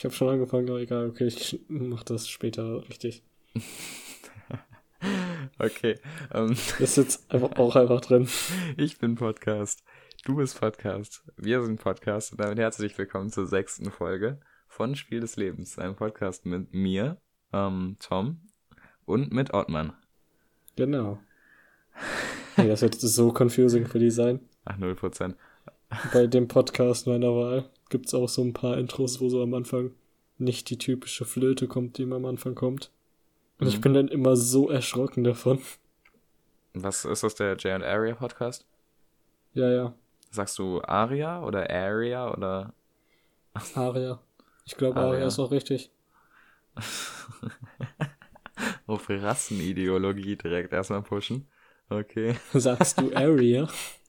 Ich habe schon angefangen, aber egal, okay, ich mach das später richtig. okay. Ähm, ist jetzt einfach auch einfach drin. Ich bin Podcast. Du bist Podcast. Wir sind Podcast. Und damit herzlich willkommen zur sechsten Folge von Spiel des Lebens. Einem Podcast mit mir, ähm, Tom, und mit Ottmann. Genau. Hey, das wird so confusing für die sein. Ach, 0%. Bei dem Podcast meiner Wahl gibt es auch so ein paar Intros, wo so am Anfang nicht die typische Flöte kommt, die immer am Anfang kommt. Und mhm. ich bin dann immer so erschrocken davon. Was ist das, der Jay Aria Podcast? Ja, ja. Sagst du Aria oder Aria oder? Aria. Ich glaube, Aria. Aria ist auch richtig. Auf Rassenideologie direkt erstmal pushen. Okay. Sagst du Aria?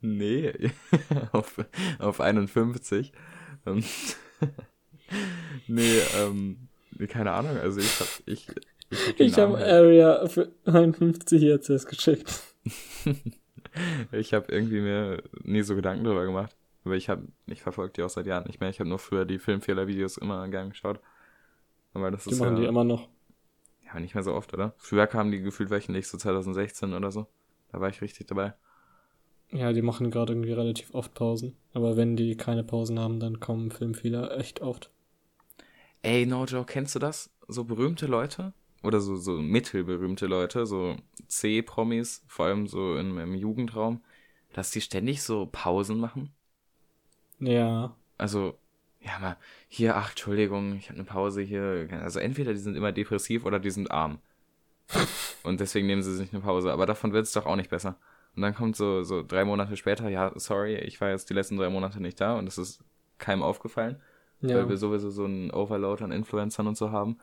nee, auf, auf 51. Ähm, nee, ähm, keine Ahnung, also ich hab, ich, ich ich hab Area für 51 jetzt erst geschickt. ich habe irgendwie mir nie so Gedanken darüber gemacht. Aber ich habe, ich verfolge die auch seit Jahren nicht mehr. Ich habe nur früher die Filmfehler-Videos immer gern geschaut. Aber das die ist machen ja, die immer noch. Ja, nicht mehr so oft, oder? Früher kamen die gefühlt wöchentlich, so 2016 oder so. Da war ich richtig dabei. Ja, die machen gerade irgendwie relativ oft Pausen. Aber wenn die keine Pausen haben, dann kommen Filmfehler echt oft. Ey, no joke, kennst du das? So berühmte Leute oder so, so mittelberühmte Leute, so C-Promis, vor allem so im, im Jugendraum, dass die ständig so Pausen machen? Ja. Also, ja, mal, hier, ach, Entschuldigung, ich habe eine Pause hier. Also entweder die sind immer depressiv oder die sind arm. Und deswegen nehmen sie sich eine Pause. Aber davon wird es doch auch nicht besser. Und dann kommt so, so drei Monate später, ja, sorry, ich war jetzt die letzten drei Monate nicht da und es ist keinem aufgefallen, ja. weil wir sowieso so einen Overload an Influencern und so haben.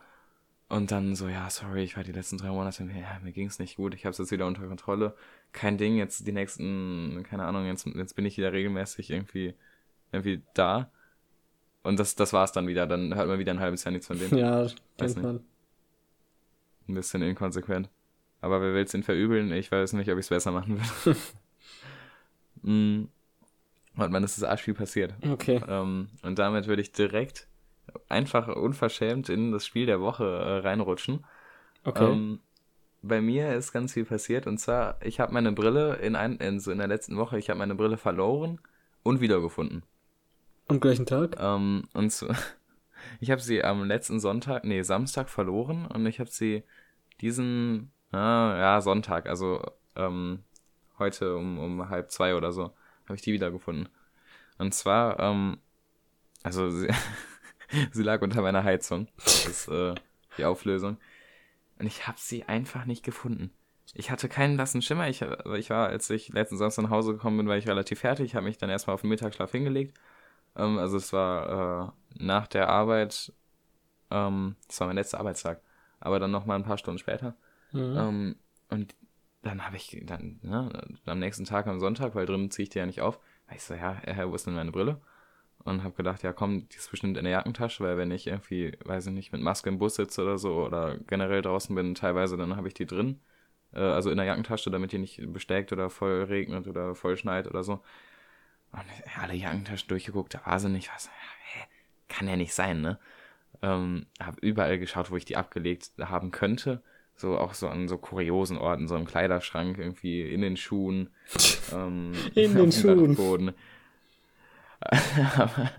Und dann so, ja, sorry, ich war die letzten drei Monate, ja, mir ging's nicht gut, ich habe es jetzt wieder unter Kontrolle. Kein Ding, jetzt die nächsten, keine Ahnung, jetzt, jetzt bin ich wieder regelmäßig irgendwie, irgendwie da. Und das, das war's dann wieder, dann hört man wieder ein halbes Jahr nichts von dem. Ja, kennt man. Ein bisschen inkonsequent. Aber wer will es denn verübeln? Ich weiß nicht, ob ich es besser machen würde. mm. Und man, das ist arsch viel passiert. Okay. Ähm, und damit würde ich direkt einfach unverschämt in das Spiel der Woche äh, reinrutschen. Okay. Ähm, bei mir ist ganz viel passiert und zwar, ich habe meine Brille in, ein, in, so in der letzten Woche, ich habe meine Brille verloren und wiedergefunden. Am gleichen Tag? Ähm, und so, ich habe sie am letzten Sonntag, nee, Samstag verloren und ich habe sie diesen Ah, ja, Sonntag, also ähm, heute um, um halb zwei oder so, habe ich die wiedergefunden. Und zwar, ähm, also sie, sie lag unter meiner Heizung. Das ist äh, die Auflösung. Und ich habe sie einfach nicht gefunden. Ich hatte keinen lassen Schimmer. Ich, ich war, als ich letzten Samstag nach Hause gekommen bin, war ich relativ fertig. habe mich dann erstmal auf den Mittagsschlaf hingelegt. Ähm, also es war äh, nach der Arbeit, ähm, das war mein letzter Arbeitstag. Aber dann nochmal ein paar Stunden später. Mhm. Ähm, und dann habe ich dann, ne, am nächsten Tag am Sonntag, weil drin ziehe ich die ja nicht auf, war ich so, ja, Herr, wo ist denn meine Brille? Und habe gedacht, ja komm, die ist bestimmt in der Jackentasche, weil wenn ich irgendwie, weiß ich nicht, mit Maske im Bus sitze oder so oder generell draußen bin, teilweise, dann habe ich die drin. Äh, also in der Jackentasche, damit die nicht besteckt oder voll regnet oder voll schneit oder so. Und alle Jackentaschen durchgeguckt, da war sie nicht. Was, hä, kann ja nicht sein, ne? Ähm, habe überall geschaut, wo ich die abgelegt haben könnte so auch so an so kuriosen Orten, so im Kleiderschrank, irgendwie in den Schuhen, ähm, in den Schuhen. Aber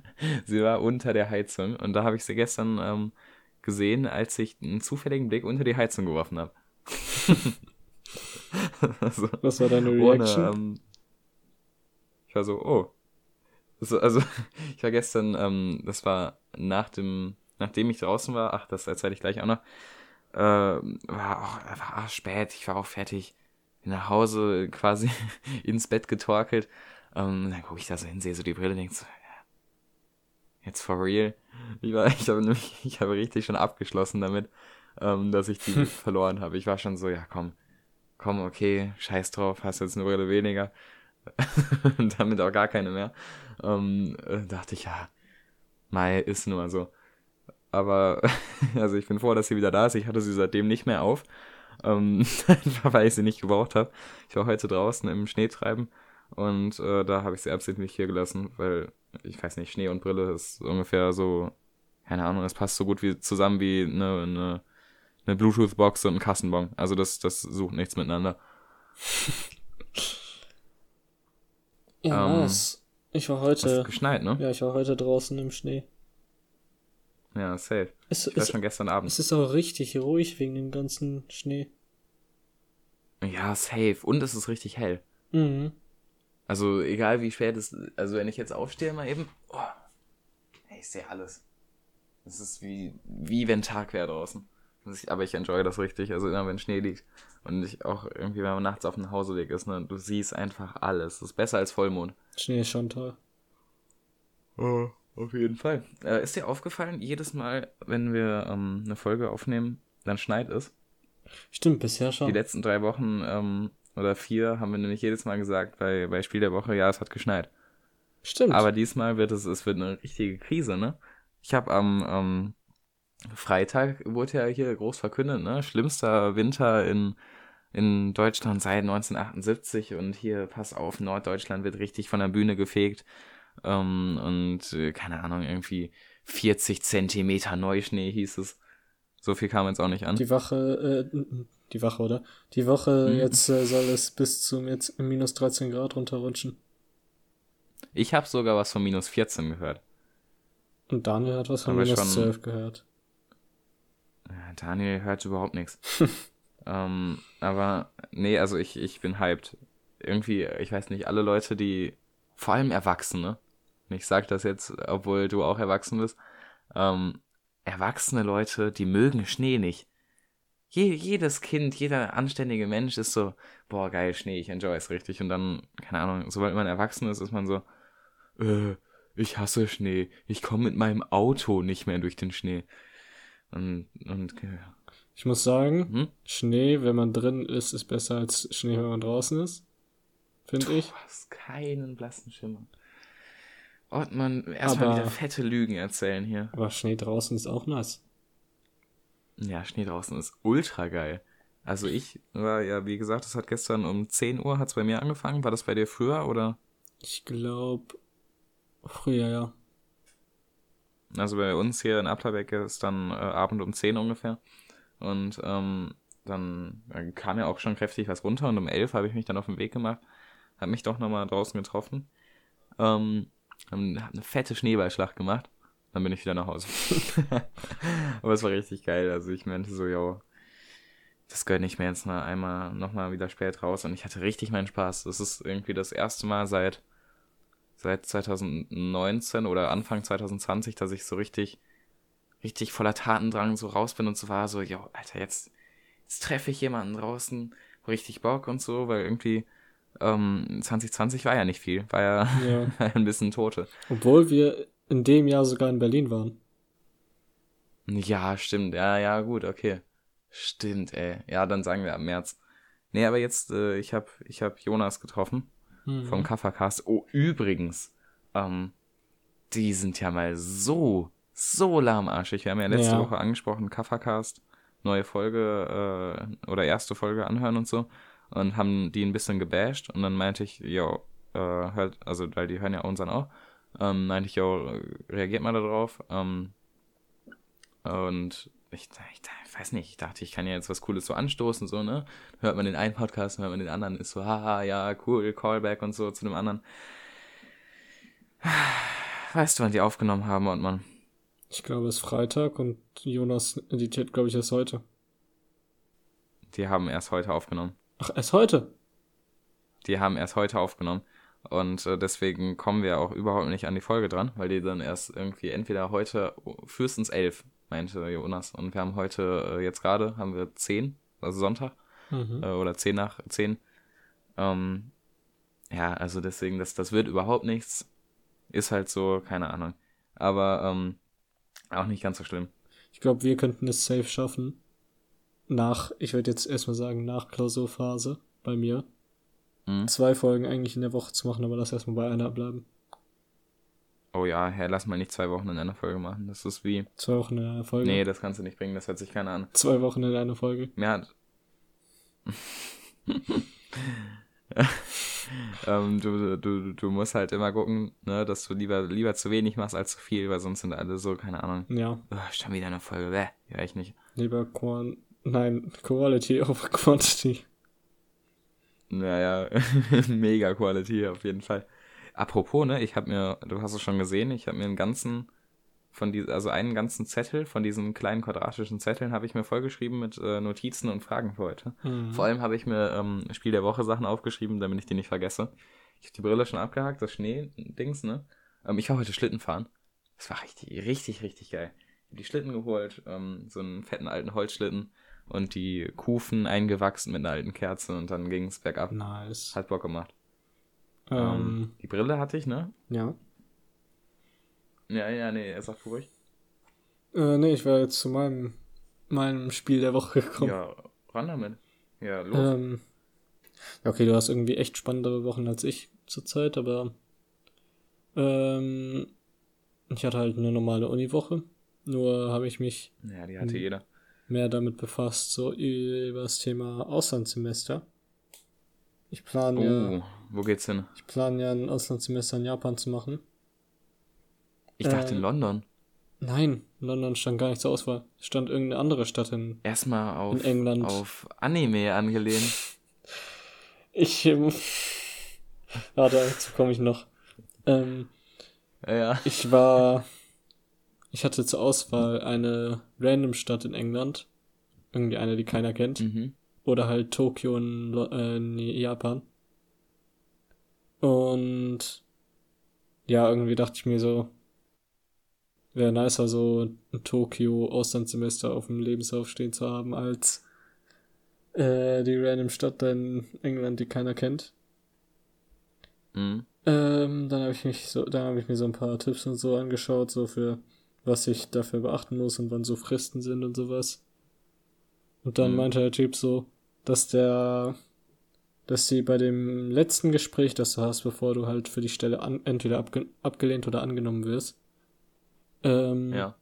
sie war unter der Heizung und da habe ich sie gestern ähm, gesehen, als ich einen zufälligen Blick unter die Heizung geworfen habe. also, Was war deine Reaction? Ohne, ähm, ich war so, oh. Also, also ich war gestern, ähm, das war nach dem, nachdem ich draußen war, ach, das erzähle ich gleich auch noch, äh, war auch war spät, ich war auch fertig. Bin nach Hause quasi ins Bett getorkelt. Ähm, dann gucke ich da so hin, sehe so die Brille, denk so, ja, jetzt for real. Ich, war, ich habe nämlich, ich habe richtig schon abgeschlossen damit, ähm, dass ich die verloren habe. Ich war schon so, ja komm, komm, okay, scheiß drauf, hast jetzt eine Brille weniger. und damit auch gar keine mehr. Ähm, äh, dachte ich, ja, Mai ist nun mal so. Aber also ich bin froh, dass sie wieder da ist. Ich hatte sie seitdem nicht mehr auf. Ähm, einfach weil ich sie nicht gebraucht habe. Ich war heute draußen im Schneetreiben und äh, da habe ich sie absichtlich hier gelassen, weil ich weiß nicht, Schnee und Brille ist ungefähr so, keine Ahnung, das passt so gut wie zusammen wie eine, eine, eine Bluetooth-Box und ein Kassenbon. Also das, das sucht nichts miteinander. Ja, Ähm, nice. Ich war heute. Es geschneit, ne? Ja, ich war heute draußen im Schnee. Ja, safe. Es, Ich war es, schon gestern Abend. es ist auch richtig ruhig wegen dem ganzen Schnee. Ja, safe. Und es ist richtig hell. Mhm. Also egal wie spät es also wenn ich jetzt aufstehe mal eben, oh, ey, ich sehe alles. Es ist wie, wie wenn Tag wäre draußen. Aber ich enjoy das richtig, also immer wenn Schnee liegt. Und ich auch irgendwie, wenn man nachts auf dem Hauseweg ist, ne, du siehst einfach alles. Das ist besser als Vollmond. Schnee ist schon toll. Oh, auf jeden Fall. Äh, ist dir aufgefallen, jedes Mal, wenn wir ähm, eine Folge aufnehmen, dann schneit es? Stimmt, bisher schon. Die letzten drei Wochen ähm, oder vier haben wir nämlich jedes Mal gesagt bei, bei Spiel der Woche, ja, es hat geschneit. Stimmt. Aber diesmal wird es, es wird eine richtige Krise, ne? Ich habe am ähm, Freitag wurde ja hier groß verkündet, ne? Schlimmster Winter in, in Deutschland seit 1978 und hier, pass auf, Norddeutschland wird richtig von der Bühne gefegt. Ähm, und äh, keine Ahnung, irgendwie 40 Zentimeter Neuschnee hieß es. So viel kam jetzt auch nicht an. die Wache, äh, die Wache, oder? Die Woche Mhm. jetzt äh, soll es bis zum jetzt minus 13 Grad runterrutschen. Ich habe sogar was von minus 14 gehört. Und Daniel hat was von Aber minus schon- 12 gehört. Ja, Daniel hört überhaupt nichts. ähm, aber nee, also ich, ich bin hyped. Irgendwie, ich weiß nicht, alle Leute, die, vor allem Erwachsene, und ich sag das jetzt, obwohl du auch erwachsen bist, ähm, erwachsene Leute, die mögen Schnee nicht. Je, jedes Kind, jeder anständige Mensch ist so, boah, geil, Schnee, ich enjoy es richtig. Und dann, keine Ahnung, sobald man erwachsen ist, ist man so, äh, ich hasse Schnee, ich komme mit meinem Auto nicht mehr durch den Schnee. Und, und äh, Ich muss sagen, hm? Schnee, wenn man drin ist, ist besser als Schnee, wenn man draußen ist. Finde ich. Du hast keinen blassen Schimmer. Ottmann, erstmal Aber- wieder fette Lügen erzählen hier. Aber Schnee draußen ist auch nice. Ja, Schnee draußen ist ultra geil. Also ich war ja, wie gesagt, das hat gestern um 10 Uhr hat's bei mir angefangen. War das bei dir früher oder? Ich glaube, früher, ja. Also bei uns hier in Ablerbeck ist dann äh, Abend um 10 ungefähr. Und ähm, dann äh, kam ja auch schon kräftig was runter und um 11 habe ich mich dann auf den Weg gemacht. Hab mich doch nochmal draußen getroffen. Ähm, hab eine fette Schneeballschlacht gemacht. Dann bin ich wieder nach Hause. Aber es war richtig geil. Also ich meinte so, yo, das gönne ich mir jetzt mal einmal nochmal wieder spät raus. Und ich hatte richtig meinen Spaß. Das ist irgendwie das erste Mal seit, seit 2019 oder Anfang 2020, dass ich so richtig, richtig voller Tatendrang so raus bin und so war so, yo, Alter, jetzt, jetzt treffe ich jemanden draußen, richtig Bock und so, weil irgendwie ähm, 2020 war ja nicht viel, war ja Ja. ein bisschen Tote. Obwohl wir in dem Jahr sogar in Berlin waren. Ja, stimmt. Ja, ja, gut, okay. Stimmt, ey. Ja, dann sagen wir ab März. Nee, aber jetzt, äh, ich hab, ich hab Jonas getroffen Mhm. vom Kaffercast. Oh, übrigens, ähm, die sind ja mal so, so lahmarschig. Wir haben ja letzte Ja. Woche angesprochen, Kaffercast, neue Folge, äh, oder erste Folge anhören und so. Und haben die ein bisschen gebasht. Und dann meinte ich, yo, äh, hört, also, weil die hören ja unseren auch. Ähm, meinte ich, yo, reagiert mal darauf. Ähm, und ich, ich, ich weiß nicht, ich dachte, ich kann ja jetzt was Cooles so anstoßen, so, ne? Hört man den einen Podcast, hört man den anderen, ist so, haha, ja, cool, Callback und so zu dem anderen. Weißt du, wann die aufgenommen haben und man. Ich glaube, es ist Freitag und Jonas editiert, glaube ich, erst heute. Die haben erst heute aufgenommen. Ach, erst heute? Die haben erst heute aufgenommen. Und äh, deswegen kommen wir auch überhaupt nicht an die Folge dran, weil die dann erst irgendwie entweder heute frühestens elf, meinte Jonas. Und wir haben heute, äh, jetzt gerade, haben wir zehn, also Sonntag. Mhm. äh, oder 10 nach 10. Ähm, ja, also deswegen, das, das wird überhaupt nichts. Ist halt so, keine Ahnung. Aber ähm, auch nicht ganz so schlimm. Ich glaube, wir könnten es safe schaffen. Nach, ich würde jetzt erstmal sagen, nach Klausurphase bei mir. Mhm. Zwei Folgen eigentlich in der Woche zu machen, aber lass erstmal bei einer bleiben. Oh ja, Herr, lass mal nicht zwei Wochen in einer Folge machen. Das ist wie. Zwei Wochen in einer Folge. Nee, das kannst du nicht bringen, das hört sich keiner an. Zwei Wochen in einer Folge. Hat. ähm, du, du, du musst halt immer gucken, ne, dass du lieber, lieber zu wenig machst als zu viel, weil sonst sind alle so, keine Ahnung. Ja. Oh, schon wieder eine Folge, bäh, ja, ich nicht. Lieber Quan Nein, Quality over Quantity. Naja, mega Quality auf jeden Fall. Apropos, ne, ich habe mir, du hast es schon gesehen, ich habe mir einen ganzen von diesen, also einen ganzen Zettel von diesen kleinen quadratischen Zetteln habe ich mir vollgeschrieben mit äh, Notizen und Fragen für heute. Mhm. Vor allem habe ich mir ähm, Spiel der Woche Sachen aufgeschrieben, damit ich die nicht vergesse. Ich habe die Brille schon abgehakt, das Schnee-Dings, ne? Ähm, ich war heute Schlitten fahren. Das war richtig, richtig, richtig geil. Ich habe die Schlitten geholt, ähm, so einen fetten alten Holzschlitten und die Kufen eingewachsen mit einer alten Kerze und dann ging es bergab. Nice. Hat Bock gemacht. Ähm, Ähm, die Brille hatte ich, ne? ja. Ja, ja, nee, er sagt ruhig. Äh, nee, ich war jetzt zu meinem, meinem Spiel der Woche gekommen. Ja, ran damit. Ja, los. Ähm, ja, okay, du hast irgendwie echt spannendere Wochen als ich zurzeit, aber ähm, ich hatte halt eine normale Uniwoche. Nur habe ich mich ja, die hatte jeder. Mehr damit befasst, so über das Thema Auslandssemester. Ich plane Oh, ja, wo geht's hin? ich plane ja ein Auslandssemester in Japan zu machen. Ich dachte in London. Nein, in London stand gar nicht zur Auswahl. Es stand irgendeine andere Stadt in. Erstmal auf, In England. auf Anime angelehnt. Ich, ähm, warte, dazu komme ich noch. Ähm, Ja, ja. Ich war. Ich hatte zur Auswahl eine random Stadt in England. Irgendwie eine, die keiner kennt. Mhm. Oder halt Tokio in, äh, in Japan. Und. Ja, irgendwie dachte ich mir so. Wäre nicer, so ein Tokio-Auslandssemester auf dem Lebenslauf stehen zu haben, als äh, die random Stadt in England, die keiner kennt. Mhm. Ähm, dann habe ich mich so, dann habe ich mir so ein paar Tipps und so angeschaut, so für was ich dafür beachten muss und wann so Fristen sind und sowas. Und dann Mhm. meinte der Typ so, dass der, dass sie bei dem letzten Gespräch, das du hast, bevor du halt für die Stelle an, entweder abge abgelehnt oder angenommen wirst, ähm, Ja.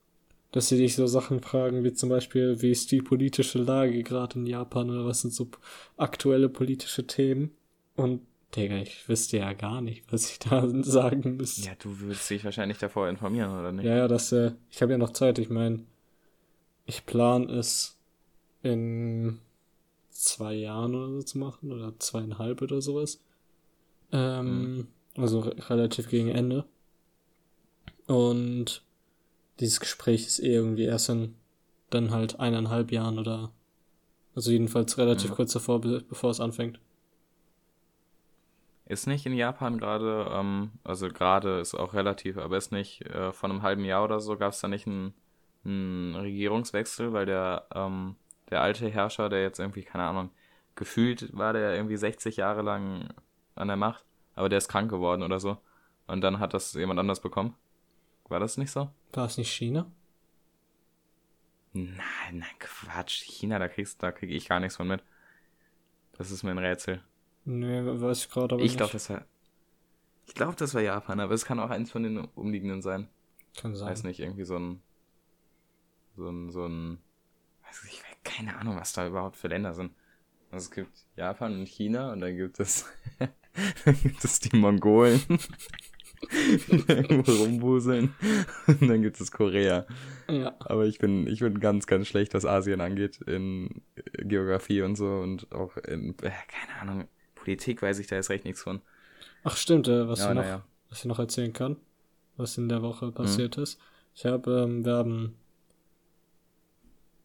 dass sie dich so Sachen fragen, wie zum Beispiel, wie ist die politische Lage gerade in Japan oder was sind so aktuelle politische Themen. Und, Digga, ich wüsste ja gar nicht, was ich da sagen müsste. Ja, du würdest dich wahrscheinlich davor informieren, oder nicht? Ja, ja, das, äh, ich habe ja noch Zeit. Ich meine, ich plane es in zwei Jahren oder so zu machen oder zweieinhalb oder sowas. Ähm, Also re relativ gegen Ende. Und dieses Gespräch ist eh irgendwie erst in dann halt eineinhalb Jahren oder also jedenfalls relativ Mhm. kurz davor, be bevor es anfängt. Ist nicht in Japan gerade, ähm, also gerade ist auch relativ, aber ist nicht, äh, vor einem halben Jahr oder so gab es da nicht einen, einen Regierungswechsel, weil der, ähm, der alte Herrscher, der jetzt irgendwie, keine Ahnung, gefühlt war der irgendwie 60 Jahre lang an der Macht, aber der ist krank geworden oder so. Und dann hat das jemand anders bekommen. War das nicht so? War es nicht China? Nein, nein, Quatsch. China, da kriegst, da krieg ich gar nichts von mit. Das ist mir ein Rätsel. Nee, weiß ich gerade aber Ich nicht. glaube, das war. Ich glaube, das war Japan, aber es kann auch eins von den umliegenden sein. Kann sein. Weiß nicht, irgendwie so ein. So ein, so ein. Weiß ich, keine Ahnung, was da überhaupt für Länder sind. Also es gibt Japan und China und dann gibt es. dann gibt es die Mongolen. die da irgendwo rumwuseln. Und dann gibt es Korea. Ja. Aber ich bin, ich bin ganz, ganz schlecht, was Asien angeht, in Geografie und so und auch in, äh, keine Ahnung, Politik weiß ich da jetzt recht nichts von. Ach stimmt, äh, was Ja, ich noch, naja. was ich noch erzählen kann, was in der Woche Mhm. passiert ist. Ich habe, ähm, wir haben,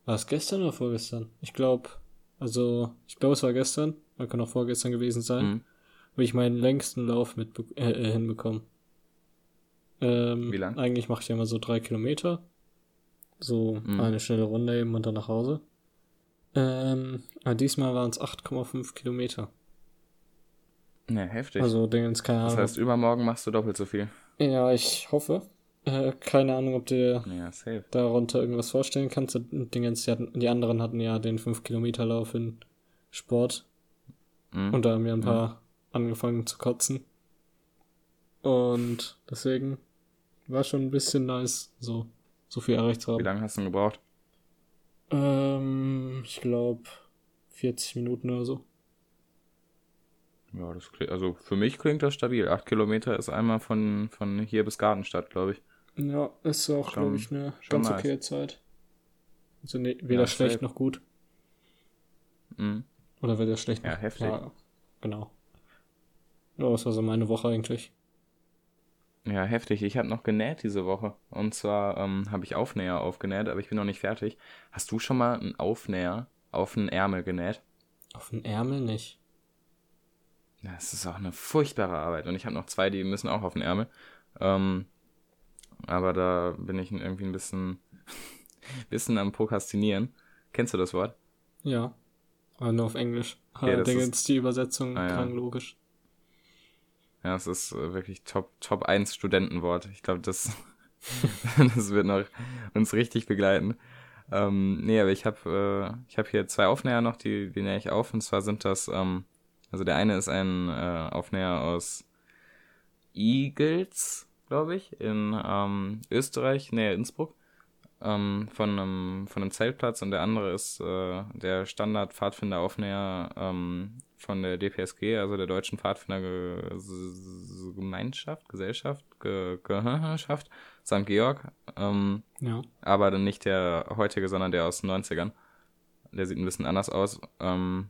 war es gestern oder vorgestern? Ich glaube, also, ich glaube, es war gestern, man kann auch vorgestern gewesen sein, Mhm. wo ich meinen längsten Lauf mit äh, äh, hinbekommen. Ähm, Wie lang? Eigentlich mache ich ja immer so drei Kilometer. So Mhm. eine schnelle Runde eben und dann nach Hause. Ähm, aber diesmal waren es 8,5 Kilometer. Ja, heftig. Also, Dingens, keine das Ahnung. heißt, übermorgen machst du doppelt so viel. Ja, ich hoffe. Äh, keine Ahnung, ob du dir Ja, safe. darunter irgendwas vorstellen kannst. Die, Dingens, die, hatten, die anderen hatten ja den 5-Kilometer-Lauf in Sport. Mhm. Und da haben wir ein paar angefangen zu kotzen. Und deswegen war schon ein bisschen nice, so, so viel erreicht zu Wie haben. lange hast du denn gebraucht? Ähm, ich glaube 40 Minuten oder so. Ja, das klingt, also für mich klingt das stabil. Acht Kilometer ist einmal von, von hier bis Gartenstadt, glaube ich. Ja, ist auch, glaube ich, eine ganz nice. okay Zeit. Also ne, weder Ja, schlecht noch gut. Mhm. Oder weder schlecht Ja, noch heftig. Ja, genau. Ja, das war so meine Woche eigentlich. Ja, heftig. Ich habe noch genäht diese Woche. Und zwar ähm, habe ich Aufnäher aufgenäht, aber ich bin noch nicht fertig. Hast du schon mal einen Aufnäher auf einen Ärmel genäht? Auf den Ärmel nicht. Ja, das ist auch eine furchtbare Arbeit. Und ich habe noch zwei, die müssen auch auf den Ärmel. Ähm, aber da bin ich irgendwie ein bisschen, bisschen am Prokrastinieren. Kennst du das Wort? Ja. Aber nur auf Englisch. Okay, das Allerdings die Übersetzung Ah, ja. klang logisch. Ja, es ist äh, wirklich Top, Top 1 Studentenwort. Ich glaube, das, das wird noch uns richtig begleiten. Ähm, nee, aber ich habe äh, ich hab hier zwei Aufnäher noch, die, die nähe ich auf. Und zwar sind das, ähm, also der eine ist ein äh, Aufnäher aus Igels, glaube ich, in ähm, Österreich, nähe Innsbruck, ähm, von, einem, von einem Zeltplatz. Und der andere ist äh, der Standard-Pfadfinder-Aufnäher ähm, von der DPSG, also der Deutschen Pfadfindergemeinschaft, Gesellschaft, Ge Gesellschaft, St. Georg. Ähm, Ja. aber dann nicht der heutige, sondern der aus den 90ern. Der sieht ein bisschen anders aus. Ähm,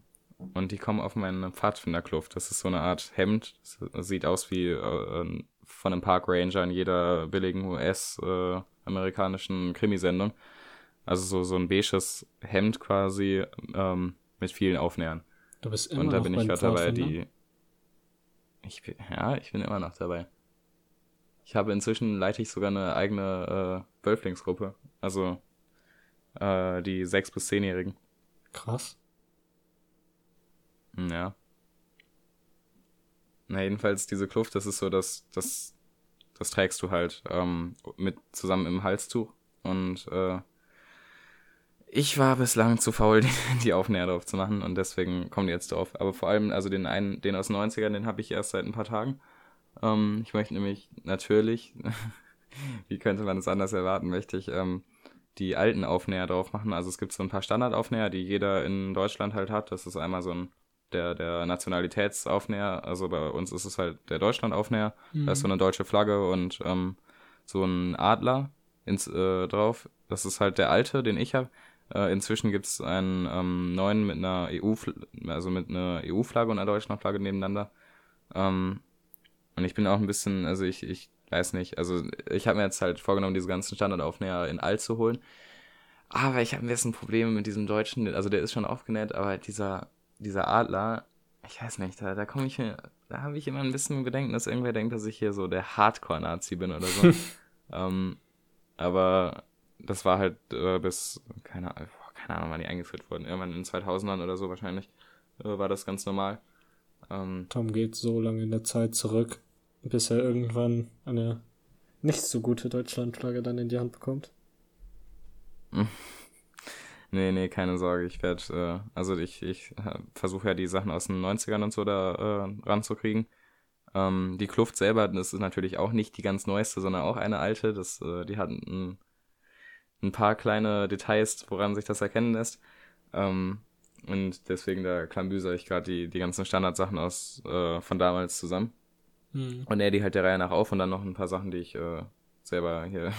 und die kommen auf meine Pfadfinderkluft. Das ist so eine Art Hemd. Das sieht aus wie äh, von einem Park Ranger in jeder billigen US-amerikanischen Krimisendung. Also so, so ein beiges Hemd quasi ähm, mit vielen Aufnähern. Du bist immer Und da noch bin ich gerade dabei, die. Ich bin, ja, ich bin immer noch dabei. Ich habe inzwischen leite ich sogar eine eigene äh, Wölflingsgruppe. Also äh, die 6- bis 10-Jährigen. Krass. Ja. Na, jedenfalls diese Kluft, das ist so, dass das, das trägst du halt ähm, mit zusammen im Halstuch. Und äh, ich war bislang zu faul, die, die Aufnäher drauf zu machen und deswegen kommen die jetzt drauf. Aber vor allem, also den einen, den aus den 90ern, den habe ich erst seit ein paar Tagen. Ähm, ich möchte nämlich natürlich, wie könnte man es anders erwarten, möchte ich ähm, die alten Aufnäher drauf machen. Also es gibt so ein paar Standardaufnäher, die jeder in Deutschland halt hat. Das ist einmal so ein der, der Nationalitätsaufnäher, also bei uns ist es halt der Deutschlandaufnäher. Da ist so eine deutsche Flagge und ähm, so ein Adler ins, äh, drauf. Das ist halt der alte, den ich habe. Äh, inzwischen gibt es einen ähm, neuen mit einer EU, also mit einer EU-Flagge und einer Deutschlandflagge nebeneinander. Ähm, und ich bin auch ein bisschen, also ich, ich weiß nicht, also ich habe mir jetzt halt vorgenommen, diese ganzen Standardaufnäher in alt zu holen. Aber ich habe ein bisschen Probleme mit diesem deutschen, also der ist schon aufgenäht, aber dieser, dieser Adler, ich weiß nicht, da, da komme ich mir, da habe ich immer ein bisschen Bedenken, dass irgendwer denkt, dass ich hier so der Hardcore-Nazi bin oder so. ähm, aber das war halt äh, bis, keine, Ahnung, keine Ahnung, wann die eingeführt wurden. Irgendwann in den 2000ern oder so wahrscheinlich äh, war das ganz normal. Ähm, Tom geht so lange in der Zeit zurück, bis er irgendwann eine nicht so gute Deutschlandflagge dann in die Hand bekommt. Nee, nee, keine Sorge. Ich werde, äh, also ich, ich äh, versuche ja die Sachen aus den 90ern und so da äh, ranzukriegen. Ähm, die Kluft selber, das ist natürlich auch nicht die ganz neueste, sondern auch eine alte. Das, äh, die hat ein, ein paar kleine Details, woran sich das erkennen lässt. Ähm, und deswegen da klambüser ich gerade die, die ganzen Standardsachen aus äh, von damals zusammen. Hm. Und er die halt der Reihe nach auf und dann noch ein paar Sachen, die ich äh, selber hier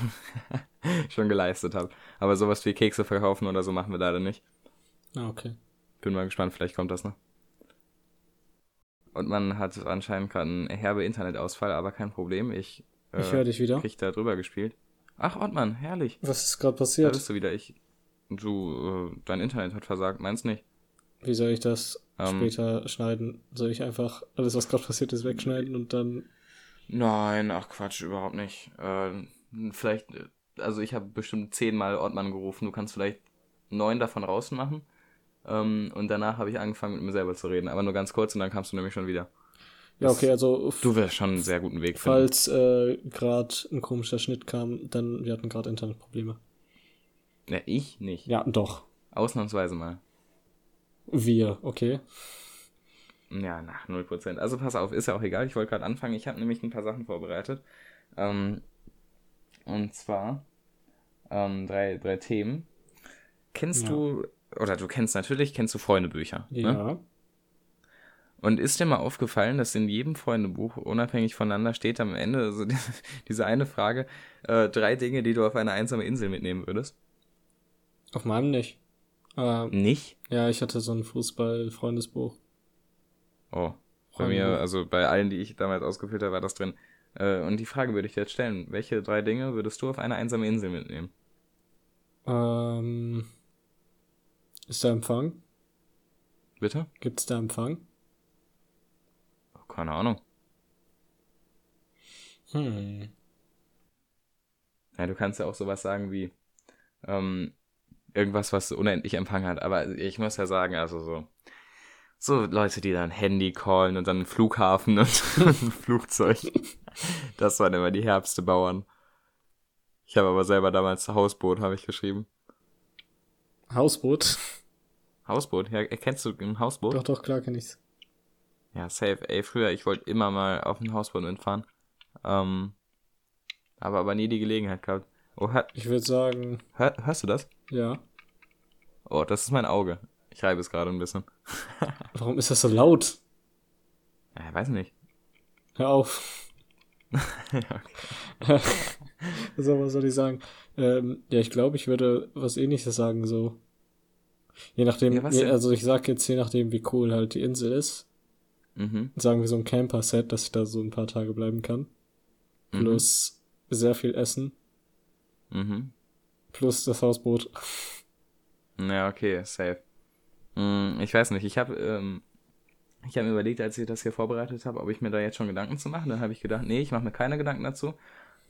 schon geleistet habe. Aber sowas wie Kekse verkaufen oder so machen wir leider nicht. Ah, okay. Bin mal gespannt, vielleicht kommt das noch. Und man hat anscheinend gerade einen herbe Internetausfall, aber kein Problem. Ich, äh, Ich höre dich wieder. krieg da drüber gespielt. Ach, Ottmann, herrlich. Was ist gerade Da passiert? bist du wieder. Ich. Du, äh, dein Internet hat versagt, meinst nicht? Wie soll ich das Ähm. später schneiden? Soll ich einfach alles, was gerade passiert ist, wegschneiden und dann. Nein, ach Quatsch, überhaupt nicht. Äh, vielleicht, also ich habe bestimmt zehnmal Ottmann gerufen. Du kannst vielleicht neun davon rausmachen. Ähm, und danach habe ich angefangen, mit mir selber zu reden. Aber nur ganz kurz und dann kamst du nämlich schon wieder. Ja, okay, also Du wirst schon einen sehr guten Weg finden. falls äh, gerade ein komischer Schnitt kam, dann wir hatten gerade Internetprobleme. Ja, ich nicht. Ja, doch. Ausnahmsweise mal. Wir, okay. Ja, nach 0%. Also pass auf, ist ja auch egal. Ich wollte gerade anfangen. Ich habe nämlich ein paar Sachen vorbereitet. Ähm, und zwar ähm, drei, drei Themen. Kennst Ja. du, oder du kennst natürlich, kennst du Freundebücher. Ne? Ja. Und ist dir mal aufgefallen, dass in jedem Freundebuch unabhängig voneinander steht am Ende so die, diese eine Frage, äh, drei Dinge, die du auf eine einsame Insel mitnehmen würdest? Auf meinem nicht. Ähm, Nicht? ja, ich hatte so ein Fußball-Freundesbuch. Oh. Bei mir, also bei allen, die ich damals ausgefüllt habe, war das drin. Äh, und die Frage würde ich dir jetzt stellen. Welche drei Dinge würdest du auf eine einsame Insel mitnehmen? Ähm, ist da Empfang? Bitte? Gibt's da Empfang? Keine Ahnung. Hm. Ja, du kannst ja auch sowas sagen wie ähm, irgendwas, was unendlich Empfang hat. Aber ich muss ja sagen, also so, so Leute, die dann Handy callen und dann einen Flughafen und ein Flugzeug. Das waren immer die herbste Bauern. Ich habe aber selber damals Hausboot, habe ich geschrieben. Hausboot? Hausboot? Ja, kennst du ein Hausboot? Doch, doch, klar kenn ich's. Ja, safe. Ey, früher, ich wollte immer mal auf ein Hausboot mitfahren. Ähm, aber aber nie die Gelegenheit gehabt. Oh, hör, Ich würde sagen, hör, hörst du das? ja. Oh, das ist mein Auge. Ich reibe es gerade ein bisschen. Warum ist das so laut? Ja, weiß nicht. Hör auf. ja, okay. so, was soll ich sagen? Ähm, ja, ich glaube, ich würde was ähnliches sagen, so. Je nachdem, Ja, je, also ich sag jetzt, je nachdem, wie cool halt die Insel ist, Mhm. sagen wir so ein Camper-Set, dass ich da so ein paar Tage bleiben kann. Mhm. Plus sehr viel Essen. Mhm. Plus das Hausboot. Ja, okay, safe. Hm, ich weiß nicht, ich habe ähm, ich habe mir überlegt, als ich das hier vorbereitet habe, ob ich mir da jetzt schon Gedanken zu machen. Dann habe ich gedacht, nee, ich mache mir keine Gedanken dazu.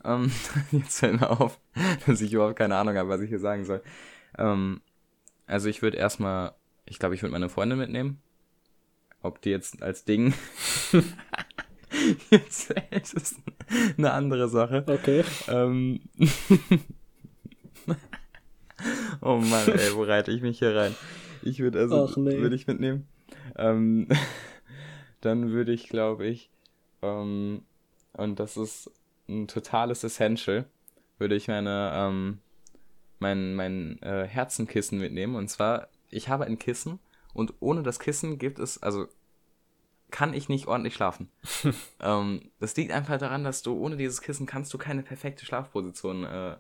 Ähm, jetzt fällt mir auf, dass ich überhaupt keine Ahnung habe, was ich hier sagen soll. Ähm, also ich würde erstmal, ich glaube, ich würde meine Freundin mitnehmen. Ob die jetzt als Ding jetzt ist eine andere Sache. Okay. Ähm. oh Mann, ey, wo reite ich mich hier rein? Ich würde also, Ach, nee. würde ich mitnehmen. Ähm, dann würde ich, glaube ich, ähm, und das ist ein totales Essential, würde ich meine, ähm, mein, mein äh, Herzenkissen mitnehmen. Und zwar, ich habe ein Kissen und ohne das Kissen gibt es, also kann ich nicht ordentlich schlafen. ähm, das liegt einfach daran, dass du ohne dieses Kissen kannst du keine perfekte Schlafposition äh,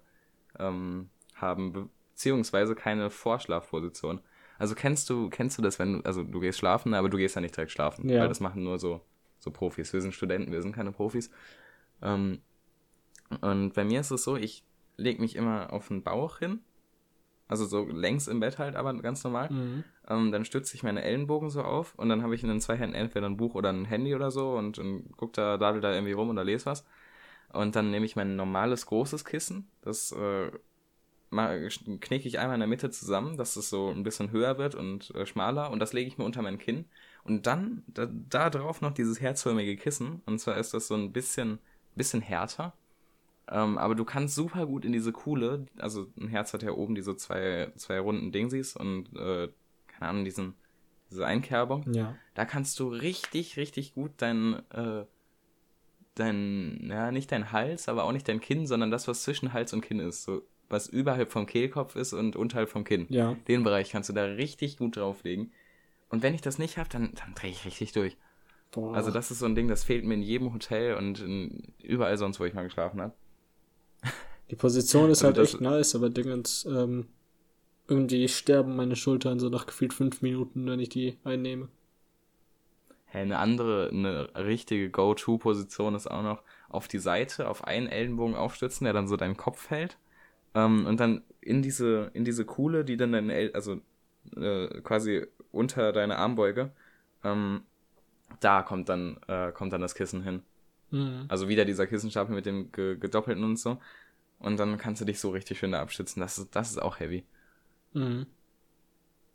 ähm, haben, beziehungsweise keine Vorschlafposition. Also kennst du, kennst du das, wenn du, also du gehst schlafen, aber du gehst ja nicht direkt schlafen, Ja. weil das machen nur so, so Profis. Wir sind Studenten, wir sind keine Profis. Ähm, und bei mir ist es so, ich lege mich immer auf den Bauch hin, also so längs im Bett halt, aber ganz normal. Mhm. Ähm, dann stütze ich meine Ellenbogen so auf und dann habe ich in den zwei Händen entweder ein Buch oder ein Handy oder so und, und guck da, dadel da irgendwie rum oder lese was. Und dann nehme ich mein normales großes Kissen, das äh, knicke ich einmal in der Mitte zusammen, dass es so ein bisschen höher wird und äh, schmaler und das lege ich mir unter mein Kinn. Und dann da, da drauf noch dieses herzförmige Kissen und zwar ist das so ein bisschen, bisschen härter. Ähm, aber du kannst super gut in diese Kuhle, also ein Herz hat ja oben diese zwei, zwei runden Dingsies und äh, keine Ahnung, diesen, diese Einkerbung. Ja. Da kannst du richtig, richtig gut dein, äh, dein, ja, nicht dein Hals, aber auch nicht dein Kinn, sondern das, was zwischen Hals und Kinn ist. So, was überhalb vom Kehlkopf ist und unterhalb vom Kinn. Ja. Den Bereich kannst du da richtig gut drauflegen. Und wenn ich das nicht habe, dann, dann drehe ich richtig durch. Boah. Also das ist so ein Ding, das fehlt mir in jedem Hotel und in, überall sonst, wo ich mal geschlafen habe. Die Position ist Also halt echt nice, aber Dingens, ähm, irgendwie sterben meine Schultern so nach gefühlt fünf Minuten, wenn ich die einnehme. Hey, eine andere, eine richtige Go-To-Position ist auch noch auf die Seite, auf einen Ellenbogen aufstützen, der dann so deinen Kopf hält. Ähm, und dann in diese, in diese Kuhle, die dann deine, also äh, quasi unter deine Armbeuge, ähm, da kommt dann, äh, kommt dann das Kissen hin. Mhm. Also wieder dieser Kissenstapel mit dem ge gedoppelten und so. Und dann kannst du dich so richtig schön da abstützen. Das ist, das ist auch heavy. Mhm.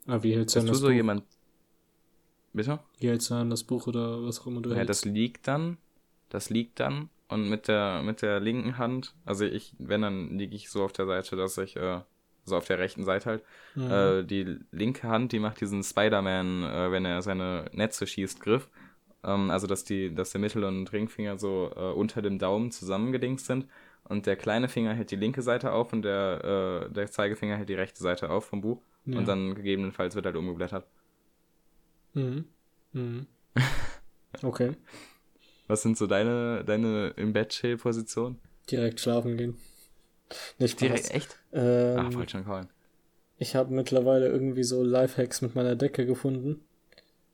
Aber wie hältst du Bist an du das so Buch? jemand. Bitte? Wie hältst du an das Buch oder was auch immer du Ja, hältst? das liegt dann, das liegt dann und mit der mit der linken Hand, also ich, wenn dann liege ich so auf der Seite, dass ich äh, so auf der rechten Seite halt, Mhm. äh, die linke Hand, die macht diesen Spider-Man, äh, wenn er seine Netze schießt, Griff, ähm, also dass die, dass der Mittel- und Ringfinger so äh, unter dem Daumen zusammengedingst sind und der kleine Finger hält die linke Seite auf und der äh, der Zeigefinger hält die rechte Seite auf vom Buch Ja. und dann gegebenenfalls wird halt umgeblättert. Mhm. Mhm. Okay. Was sind so deine, deine im Bett Chill-Positionen? Direkt schlafen gehen. Nicht Direkt, echt? Ähm, Ach, wollte schon kauen. Ich habe mittlerweile irgendwie so Lifehacks mit meiner Decke gefunden,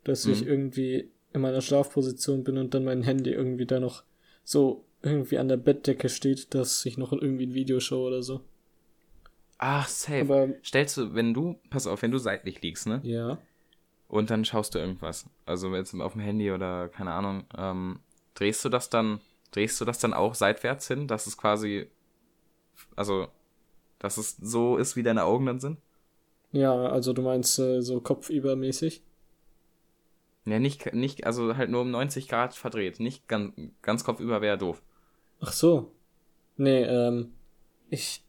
dass ich Mhm. irgendwie in meiner Schlafposition bin und dann mein Handy irgendwie da noch so irgendwie an der Bettdecke steht, dass ich noch irgendwie ein Video schaue oder so. Ach, safe. Aber Stellst du, wenn du, pass auf, wenn du seitlich liegst, ne? ja, Und dann schaust du irgendwas. Also jetzt auf dem Handy oder keine Ahnung, ähm, drehst du das dann, drehst du das dann auch seitwärts hin, dass es quasi, also, dass es so ist, wie deine Augen dann sind? ja, also du meinst äh, so kopfübermäßig? Ja, nicht, nicht, also halt nur um 90 Grad verdreht. Nicht ganz, ganz kopfüber wäre doof. Ach so. Nee, ähm, ich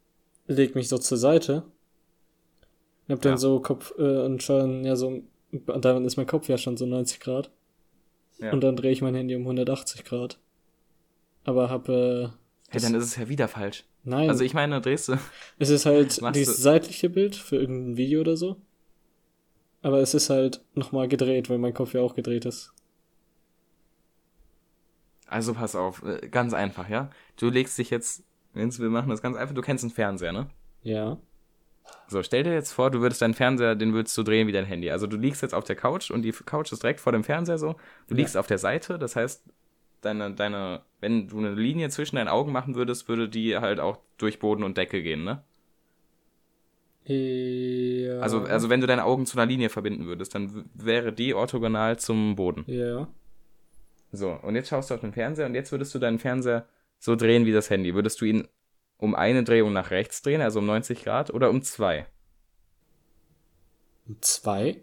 leg mich so zur Seite. Und hab dann Ja. so Kopf, äh, und schon, ja, so, dann ist mein Kopf ja schon so 90 Grad. Ja. Und dann drehe ich mein Handy um 180 Grad. Aber hab, äh, Hey, dann ist es ja wieder falsch. nein, Also ich meine, drehst du. es ist halt dieses seitliche Bild für irgendein Video oder so. Aber es ist halt nochmal gedreht, weil mein Kopf ja auch gedreht ist. Also pass auf, äh, ganz einfach, ja? Du legst dich jetzt, Vince, wir machen das ganz einfach, du kennst einen Fernseher, ne? Ja. So, stell dir jetzt vor, du würdest deinen Fernseher, den würdest du drehen wie dein Handy. Also du liegst jetzt auf der Couch und die Couch ist direkt vor dem Fernseher so. Du Ja. liegst auf der Seite, das heißt, deine, deine, wenn du eine Linie zwischen deinen Augen machen würdest, würde die halt auch durch Boden und Decke gehen, ne? Ja. Also, also wenn du deine Augen zu einer Linie verbinden würdest, dann wäre die orthogonal zum Boden. Ja. So, und jetzt schaust du auf den Fernseher und jetzt würdest du deinen Fernseher so drehen wie das Handy. Würdest du ihn um eine Drehung nach rechts drehen, also um 90 Grad, oder um zwei? Zwei?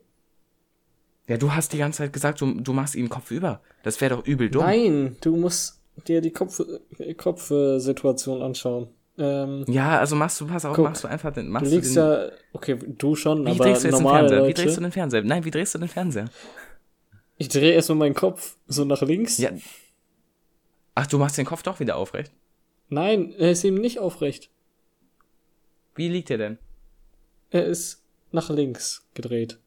Ja, du hast die ganze Zeit gesagt, du, du machst ihn kopfüber. Das wäre doch übel dumm. Nein, du musst dir die Kopf, äh, Kopfsituation anschauen. Ähm, Ja, also machst du, pass auf, Guck, machst du einfach den, du machst liegst du den, ja, okay, du schon, wie aber drehst du jetzt den Fernseher? Wie drehst du den Fernseher? Nein, wie drehst du den Fernseher? Ich drehe erstmal meinen Kopf so nach links. Ja. Ach, du machst den Kopf doch wieder aufrecht. Nein, er ist eben nicht aufrecht. Wie liegt der denn? Er ist nach links gedreht.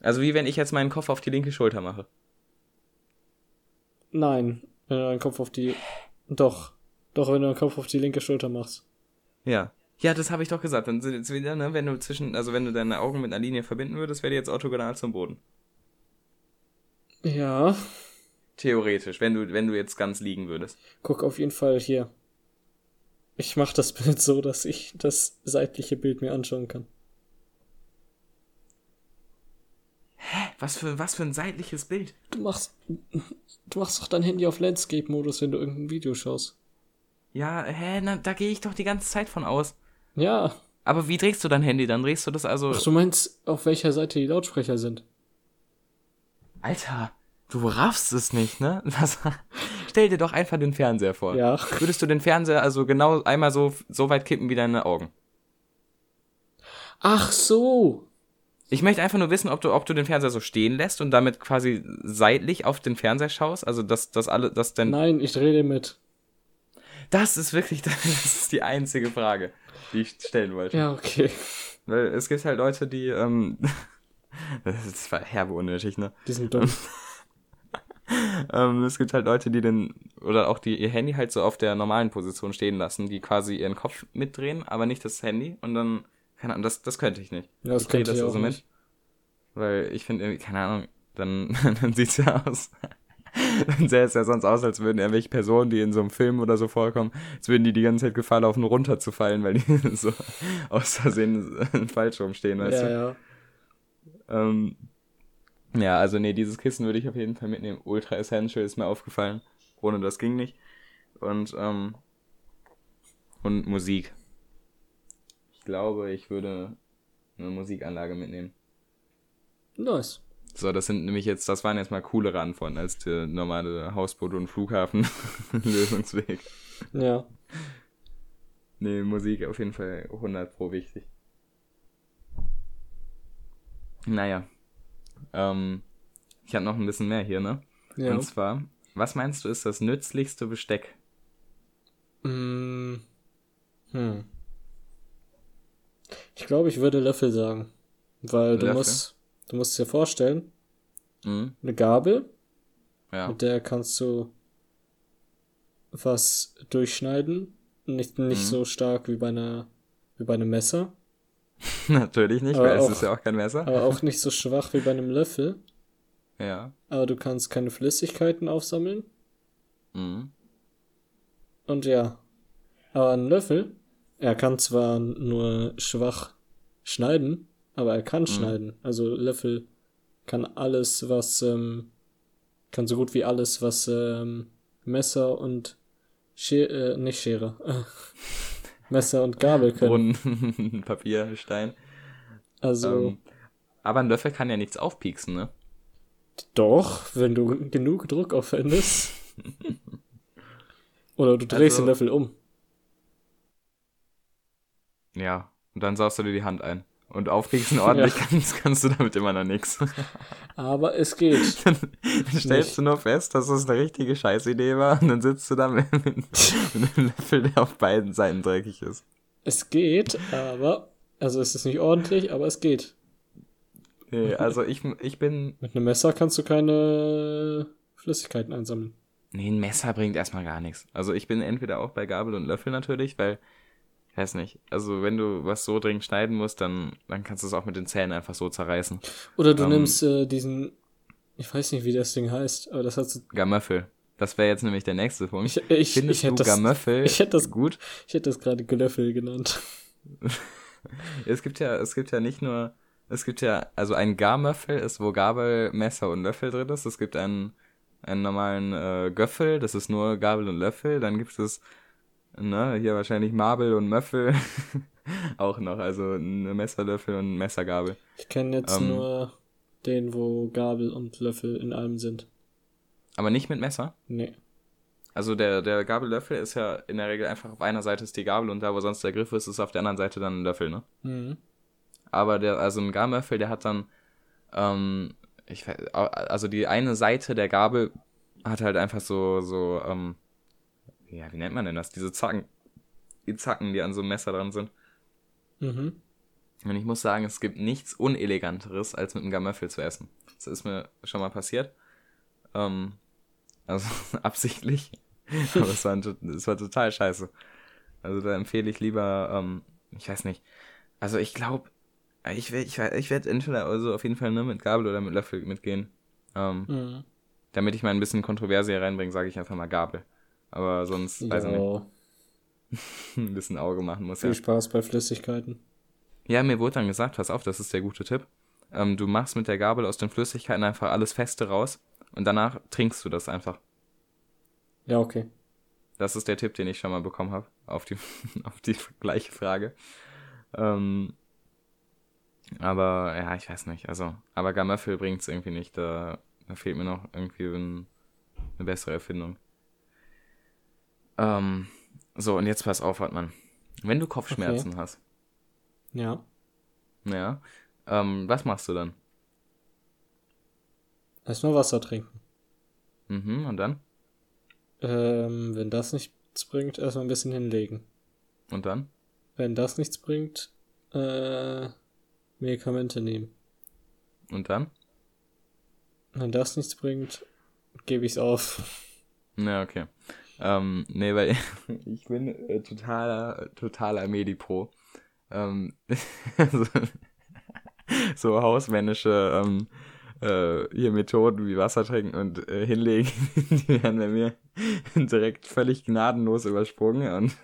Also wie wenn ich jetzt meinen Kopf auf die linke Schulter mache. Nein, wenn du deinen Kopf auf die. Doch. Doch, wenn du deinen Kopf auf die linke Schulter machst. Ja. Ja, das habe ich doch gesagt. Dann sind jetzt wieder, ne, wenn du zwischen, also wenn du deine Augen mit einer Linie verbinden würdest, wäre die jetzt orthogonal zum Boden. Ja. Theoretisch, wenn du, wenn du jetzt ganz liegen würdest. Guck auf jeden Fall hier. Ich mach das Bild so, dass ich das seitliche Bild mir anschauen kann. Was für, was für ein seitliches Bild. Du machst. Du machst doch dein Handy auf Landscape-Modus, wenn du irgendein Video schaust. Ja, hä, na, da gehe ich doch die ganze Zeit von aus. Ja. Aber wie drehst du dein Handy? Dann drehst du das also. Ach, du meinst, auf welcher Seite die Lautsprecher sind? Alter, du raffst es nicht, ne? Was, stell dir doch einfach den Fernseher vor. Ja. Würdest du den Fernseher also genau einmal so, so weit kippen wie deine Augen? Ach so. Ich möchte einfach nur wissen, ob du, ob du den Fernseher so stehen lässt und damit quasi seitlich auf den Fernseher schaust. Also, dass das alle, dass denn. Nein, ich drehe den mit. Das ist wirklich, das ist die einzige Frage, die ich stellen wollte. Ja, okay. Weil es gibt halt Leute, die, ähm, das war herbe unnötig, ne? Die sind dumm. Ähm, es gibt halt Leute, die den, oder auch die ihr Handy halt so auf der normalen Position stehen lassen, die quasi ihren Kopf mitdrehen, aber nicht das Handy und dann, keine Ahnung, das, das könnte ich nicht. Ja, das ich drehe könnte das ich also mit, nicht. weil ich finde irgendwie, keine Ahnung, dann, dann sieht's ja aus. Dann sähe es ja sonst aus, als würden irgendwelche Personen, die in so einem Film oder so vorkommen, als würden die die ganze Zeit Gefahr laufen, runterzufallen, weil die so aus Versehen falsch rumstehen, weißt Ja, du? ja. Ähm, ja, also nee, dieses Kissen würde ich auf jeden Fall mitnehmen. Ultra Essential ist mir aufgefallen. Ohne das ging nicht. Und, ähm, und Musik. Ich glaube, ich würde eine Musikanlage mitnehmen. Nice. So, das sind nämlich jetzt, das waren jetzt mal coolere Antworten als der normale Hausboot- und Flughafen-Lösungsweg. Ja. Nee, Musik auf jeden Fall 100 pro wichtig. Naja. Ähm, ich habe noch ein bisschen mehr hier, ne? Ja. Und zwar, was meinst du ist das nützlichste Besteck? Mm. Hm. Ich glaube, ich würde Löffel sagen. Weil du Löffel? musst, du musst dir vorstellen, Mhm. eine Gabel, Ja. mit der kannst du was durchschneiden. Nicht, nicht Mhm. so stark wie bei einer, wie bei einem Messer, Natürlich nicht, Aber weil es auch- ist ja auch kein Messer. aber auch nicht so schwach wie bei einem Löffel. Ja. Aber du kannst keine Flüssigkeiten aufsammeln. Mhm. Und ja. Aber ein Löffel, er kann zwar nur schwach schneiden, aber er kann schneiden. Also Löffel kann alles, was, ähm, kann so gut wie alles, was ähm, Messer und Schere, äh, nicht Schere, Messer und Gabel können. Brunnen, Papier, Stein. Also Ähm, aber ein Löffel kann ja nichts aufpieksen, ne? doch, wenn du genug Druck aufwendest. Oder du drehst Also- den Löffel um. Ja. Und dann saust du dir die Hand ein. Und aufpieksen ordentlich kannst, kannst du damit immer noch nichts. Aber es geht. Dann stellst Nicht. du nur fest, dass es eine richtige Scheißidee war und dann sitzt du da mit, mit, mit einem Löffel, der auf beiden Seiten dreckig ist. Es geht, aber, also es ist nicht ordentlich, aber es geht. Nee, also ich, ich bin. Mit einem Messer kannst du keine Flüssigkeiten einsammeln. Nee, ein Messer bringt erstmal gar nichts. Also ich bin entweder auch bei Gabel und Löffel natürlich, weil, ich weiß nicht, also wenn du was so dringend schneiden musst, dann, dann kannst du es auch mit den Zähnen einfach so zerreißen. Oder du Ähm. nimmst äh, diesen, ich weiß nicht, wie das Ding heißt, aber das hat so, Gamöffel. Das wäre jetzt nämlich der nächste Punkt. ich, ich, Findest ich hätte du das, Gamöffel ich hätte das- gut? ich hätte das gerade Gelöffel genannt. Es gibt ja, es gibt ja nicht nur, es gibt ja, also ein Garmöffel ist, wo Gabel, Messer und Löffel drin ist. Es gibt einen, einen normalen äh, Göffel, das ist nur Gabel und Löffel. Dann gibt es, ne, hier wahrscheinlich Mabel und Möffel auch noch, also eine Messerlöffel und Messergabel. Ich kenne jetzt Ähm. nur den, wo Gabel und Löffel in einem sind. Aber nicht mit Messer. Nee. Also der, der Gabellöffel ist ja in der Regel einfach auf einer Seite ist die Gabel und da, wo sonst der Griff ist, ist auf der anderen Seite dann ein Löffel, ne? Mhm. Aber der, also ein Garmöffel, der hat dann, ähm, ich weiß, also die eine Seite der Gabel hat halt einfach so, so, ähm, ja, wie nennt man denn das? Diese Zacken, die Zacken, die an so einem Messer dran sind. Mhm. Und ich muss sagen, es gibt nichts Uneleganteres, als mit einem Garmöffel zu essen. Das ist mir schon mal passiert. Ähm, also absichtlich. Aber es war, es war total scheiße. Also da empfehle ich lieber, ähm, ich weiß nicht. Also ich glaube, ich werde ich, ich werd entweder also auf jeden Fall nur mit Gabel oder mit Löffel mitgehen. Ähm, Mhm. damit ich mal ein bisschen Kontroverse hier reinbringe, sage ich einfach mal Gabel. Aber sonst, weiß ich nicht, ein bisschen Auge machen muss viel ja. Spaß bei Flüssigkeiten. Ja, mir wurde dann gesagt, pass auf, das ist der gute Tipp. Ähm, du machst mit der Gabel aus den Flüssigkeiten einfach alles Feste raus und danach trinkst du das einfach. Ja, okay. Das ist der Tipp, den ich schon mal bekommen habe, auf die, auf die gleiche Frage. Ähm, aber ja, ich weiß nicht. Also, aber Gamöffel bringt's irgendwie nicht. Da, da fehlt mir noch irgendwie ein, eine bessere Erfindung. Ähm, so, und jetzt pass auf, Hartmann. Wenn du Kopfschmerzen hast, Ja. ja, ähm, was machst du dann? Erstmal Wasser trinken. Mhm, und dann? Ähm, wenn das nichts bringt, erstmal ein bisschen hinlegen. Und dann? Wenn das nichts bringt, äh, Medikamente nehmen. Und dann? Wenn das nichts bringt, gebe ich's auf. Ja, okay. Ähm, nee, weil ich bin äh, totaler, totaler Medipro. Ähm, so, so hausmännische ähm, äh, hier Methoden wie Wasser trinken und äh, hinlegen, die werden bei mir direkt völlig gnadenlos übersprungen und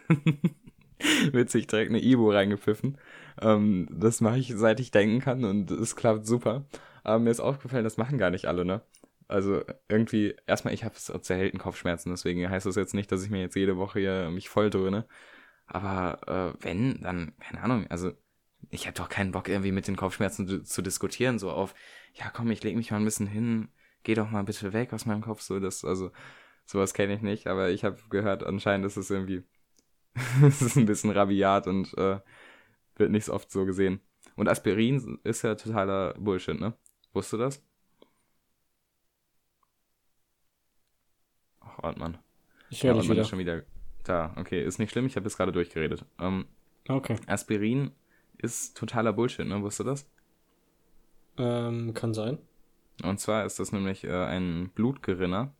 wird sich direkt eine Ibo reingepfiffen. Ähm, das mache ich, seit ich denken kann und es klappt super. Aber mir ist aufgefallen, das machen gar nicht alle, ne? Also irgendwie, erstmal, ich habe selten Kopfschmerzen, deswegen heißt das jetzt nicht, dass ich mir jetzt jede Woche hier mich voll dröhne. Aber äh, wenn, dann, keine Ahnung, also ich habe doch keinen Bock, irgendwie mit den Kopfschmerzen zu, zu diskutieren, so auf, ja komm, ich leg mich mal ein bisschen hin, geh doch mal bitte weg aus meinem Kopf, so das, also sowas kenne ich nicht, aber ich habe gehört, anscheinend ist es irgendwie, es ist ein bisschen rabiat und äh, wird nicht so oft so gesehen. Und Aspirin ist ja totaler Bullshit, ne? Wusstest du das? Ortmann. Ich höre dich wieder. ist schon wieder da. Okay, ist nicht schlimm, ich habe jetzt gerade durchgeredet. Ähm, Okay. Aspirin ist totaler Bullshit, ne? Wusstest du das? Ähm, kann sein. Und zwar ist das nämlich äh, ein Blutgerinner.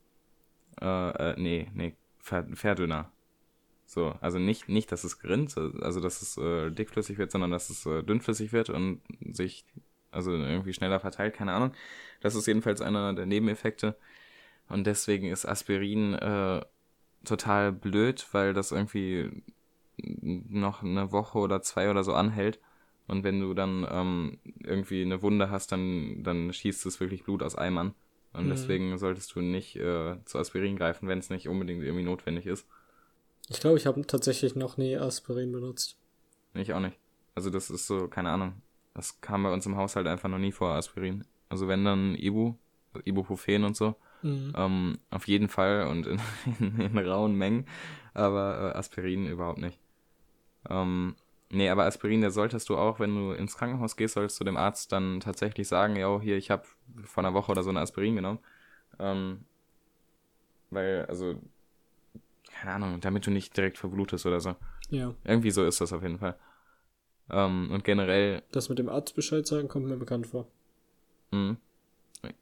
Äh, äh, nee, nee, Ver Verdünner. So, also nicht, nicht, dass es gerinnt, also dass es äh, dickflüssig wird, sondern dass es äh, dünnflüssig wird und sich also irgendwie schneller verteilt, keine Ahnung. Das ist jedenfalls einer der Nebeneffekte. Und deswegen ist Aspirin äh, total blöd, weil das irgendwie noch eine Woche oder zwei oder so anhält. Und wenn du dann ähm, irgendwie eine Wunde hast, dann, dann schießt es wirklich Blut aus Eimern. Und mhm. deswegen solltest du nicht äh, zu Aspirin greifen, wenn es nicht unbedingt irgendwie notwendig ist. Ich glaube, ich habe tatsächlich noch nie Aspirin benutzt. Ich auch nicht. Also das ist so, keine Ahnung. Das kam bei uns im Haushalt einfach noch nie vor, Aspirin. Also wenn dann Ibu, Ibuprofen und so. Mhm. Ähm, auf jeden Fall und in, in, in rauen Mengen. Aber äh, Aspirin überhaupt nicht. Ähm, nee, aber Aspirin, der solltest du auch, wenn du ins Krankenhaus gehst, solltest du dem Arzt dann tatsächlich sagen, ja, hier, ich habe vor einer Woche oder so eine Aspirin genommen. Ähm, weil, also, keine Ahnung, damit du nicht direkt verblutest oder so. Ja. Irgendwie so ist das auf jeden Fall. Ähm, und generell. Das mit dem Arzt Bescheid sagen kommt mir bekannt vor. Mh.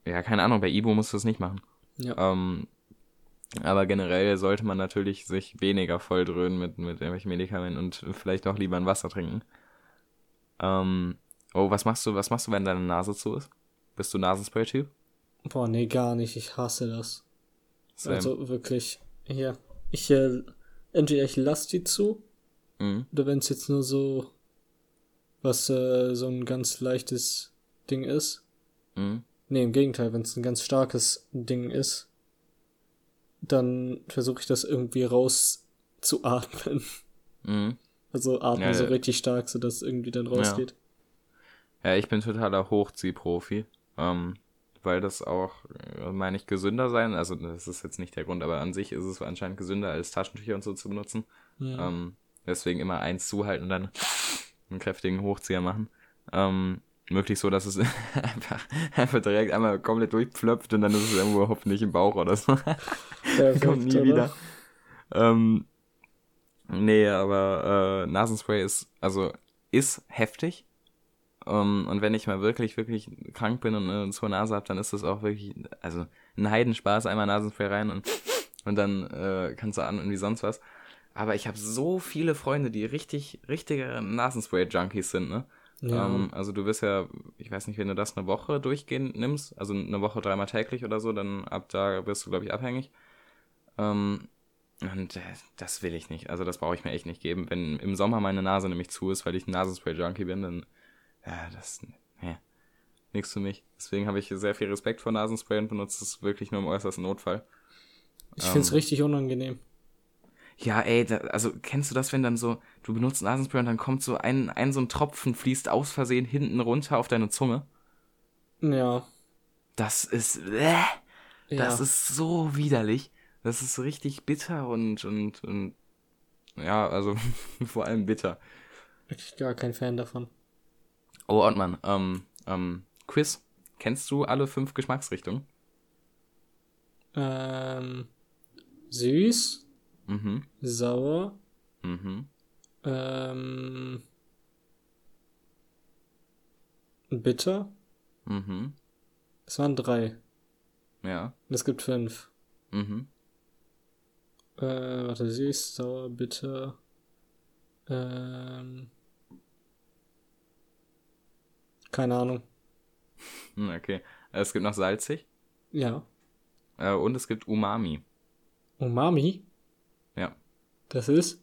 Ja, keine Ahnung, bei Ibo musst du es nicht machen. Ja. Ähm, aber generell sollte man natürlich sich weniger volldröhnen mit, mit irgendwelchen Medikamenten und vielleicht auch lieber ein Wasser trinken. Ähm, oh, was machst du, was machst du, wenn deine Nase zu ist? Bist du Nasenspray-Typ? Boah, nee, gar nicht. Ich hasse das. Same. Also wirklich, hier. Ich, äh, entweder ich lasse die zu, mhm. oder wenn es jetzt nur so, was, äh, so ein ganz leichtes Ding ist. Mhm. Nee, im Gegenteil, wenn es ein ganz starkes Ding ist, dann versuche ich das irgendwie rauszuatmen. Mhm. Also atmen ja, so richtig stark, sodass irgendwie dann rausgeht. Ja, ja ich bin totaler Hochziehprofi. Ähm, weil das auch, äh, meine ich, gesünder sein. Also das ist jetzt nicht der Grund, aber an sich ist es anscheinend gesünder, als Taschentücher und so zu benutzen. Ja. Ähm, deswegen immer eins zuhalten und dann einen kräftigen Hochzieher machen. Ähm, möglich so, dass es einfach, einfach direkt einmal komplett durchpflöpft und dann ist es irgendwo hoffentlich im Bauch oder so. Ja, Kommt nie wieder. Ähm, nee, aber äh, Nasenspray ist, also ist heftig. Um, ähm, und wenn ich mal wirklich, wirklich krank bin und eine zur Nase habe, dann ist das auch wirklich, also ein Heidenspaß, einmal Nasenspray rein und, und dann äh, kannst du an und wie sonst was. Aber ich habe so viele Freunde, die richtig, richtige Nasenspray-Junkies sind, ne? Ja. Ähm, also du wirst ja, ich weiß nicht, wenn du das eine Woche durchgehend nimmst, also eine Woche dreimal täglich oder so, dann ab da wirst du, glaube ich, abhängig. Ähm, und äh, das will ich nicht. Also das brauche ich mir echt nicht geben. Wenn im Sommer meine Nase nämlich zu ist, weil ich ein Nasenspray-Junkie bin, dann, ja, das, nee, nichts für mich. Deswegen habe ich sehr viel Respekt vor Nasenspray und benutze es wirklich nur im äußersten Notfall. Ich finde es ähm, richtig unangenehm. Ja, ey, da, also kennst du das, wenn dann so, du benutzt Nasenspray und dann kommt so ein, ein so ein Tropfen, fließt aus Versehen hinten runter auf deine Zunge? Ja. Das ist, äh, das ja. ist so widerlich. Das ist richtig bitter und, und, und ja, also vor allem bitter. Ich gar kein Fan davon. Oh, Ortmann, ähm, ähm, Quiz. Kennst du alle fünf Geschmacksrichtungen? Ähm, süß, Mhm. Sauer. Mhm. Ähm, bitter. Mhm. Es waren drei. Ja. Und es gibt fünf. Mhm. Äh, warte, süß, sauer, bitter. Ähm. Keine Ahnung. Hm, okay. Es gibt noch salzig. Ja. Äh, und es gibt Umami. Umami? Das ist?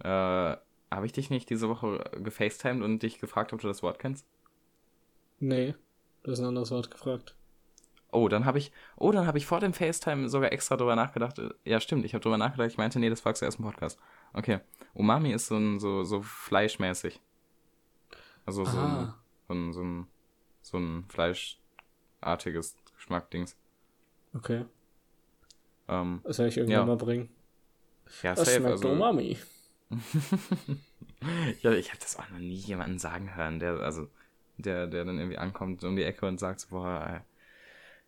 Äh, habe ich dich nicht diese Woche gefacetimed und dich gefragt, ob du das Wort kennst? Nee, du hast ein anderes Wort gefragt. Oh, dann habe ich, oh, dann habe ich vor dem FaceTime sogar extra drüber nachgedacht. Ja, stimmt, ich habe drüber nachgedacht. Ich meinte, nee, das fragst du erst im Podcast. Okay. Umami ist so ein, so, so fleischmäßig. Also so ein, so ein, so ein, so ein fleischartiges Geschmackdings. Okay. Ähm, das werde ich irgendwann ja. mal bringen. Ja, das safe. Schmeckt also, Umami. ja, ich habe das auch noch nie jemanden sagen hören, der, also, der, der dann irgendwie ankommt um die Ecke und sagt so, boah,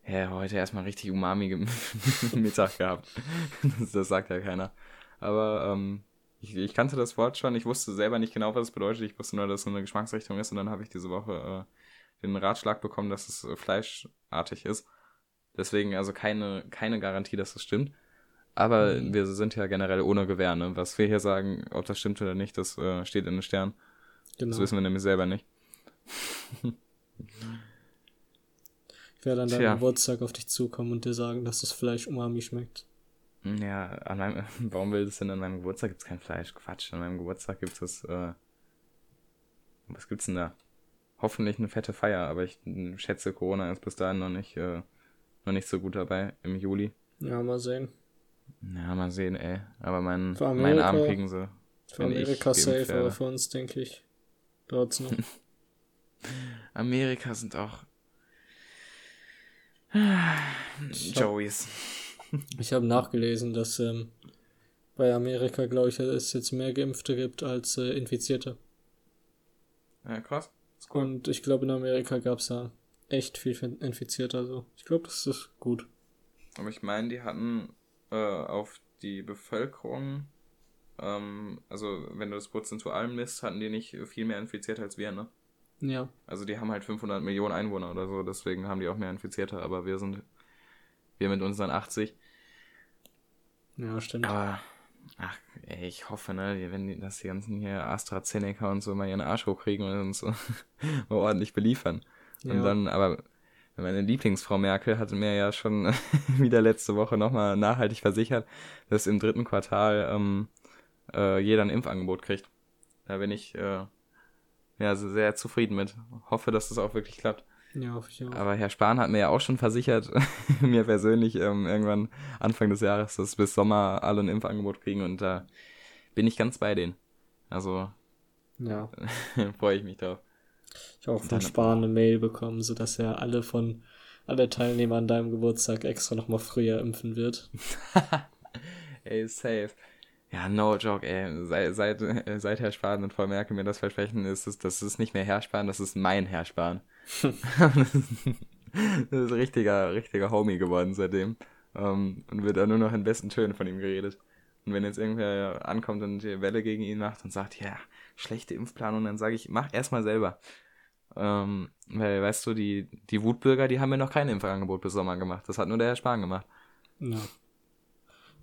äh, ja, heute erstmal richtig Umami Mittag gehabt. das, das, sagt ja keiner. Aber, ähm, ich, ich, kannte das Wort schon, ich wusste selber nicht genau, was es bedeutet, ich wusste nur, dass es so eine Geschmacksrichtung ist und dann habe ich diese Woche äh, den Ratschlag bekommen, dass es äh, fleischartig ist. Deswegen also keine, keine Garantie, dass das stimmt. Aber mhm. wir sind ja generell ohne Gewehr, ne? Was wir hier sagen, ob das stimmt oder nicht, das äh, steht in den Sternen. Genau. Das wissen wir nämlich selber nicht. ich werde an deinem Geburtstag auf dich zukommen und dir sagen, dass das Fleisch umami schmeckt. Ja, an meinem, warum will es denn an meinem Geburtstag gibt es kein Fleisch? Quatsch, an meinem Geburtstag gibt es, äh, was gibt's denn da? Hoffentlich eine fette Feier, aber ich schätze, Corona ist bis dahin noch nicht, äh, noch nicht so gut dabei im Juli. Ja, mal sehen. Ja, mal sehen, ey. Aber mein, Amerika, meinen Arm kriegen sie. Für Amerika safe, werde. aber für uns, denke ich, dauert's noch. Amerika sind auch Joeys. Ich habe nachgelesen, dass ähm, bei Amerika, glaube ich, es jetzt mehr Geimpfte gibt als äh, Infizierte. Ja, krass. Cool. Und ich glaube, in Amerika gab es da echt viel Infizierte. Also ich glaube, das ist gut. Aber ich meine, die hatten äh, auf die Bevölkerung, ähm, also wenn du das prozentual misst, hatten die nicht viel mehr Infizierte als wir, ne? Ja. Also die haben halt 500 Millionen Einwohner oder so, deswegen haben die auch mehr Infizierte, aber wir sind, wir mit unseren 80. Ja, stimmt. Aber, ach, ey, ich hoffe, ne, wenn die, dass die ganzen hier AstraZeneca und so mal ihren Arsch hochkriegen und uns ordentlich beliefern. Ja. Und dann, aber meine Lieblingsfrau Merkel hatte mir ja schon wieder letzte Woche nochmal nachhaltig versichert, dass im dritten Quartal ähm, äh, jeder ein Impfangebot kriegt. Da bin ich äh, ja sehr zufrieden mit. Hoffe, dass das auch wirklich klappt. Ja, hoffe ich auch. Aber Herr Spahn hat mir ja auch schon versichert, mir persönlich ähm, irgendwann Anfang des Jahres, dass bis Sommer alle ein Impfangebot kriegen und da bin ich ganz bei denen. Also ja. freue ich mich drauf. Ich habe auch von Spahn eine Mail bekommen, sodass er alle von alle Teilnehmer an deinem Geburtstag extra nochmal früher impfen wird. ey, safe. Ja, no joke, ey. Seit, seit, seit Herr Spahn und Frau Merkel mir das versprechen, ist es, das ist nicht mehr Herr Spahn, das ist mein Herr Spahn. das ist richtiger, richtiger Homie geworden seitdem. Um, ähm, und wird da nur noch in besten Tönen von ihm geredet. Und wenn jetzt irgendwer ankommt und die Welle gegen ihn macht und sagt, ja, schlechte Impfplanung, dann sage ich, mach erstmal selber. Ähm, weil, weißt du, die, die Wutbürger, die haben mir noch kein Impfangebot bis Sommer gemacht. Das hat nur der Herr Spahn gemacht. Ja.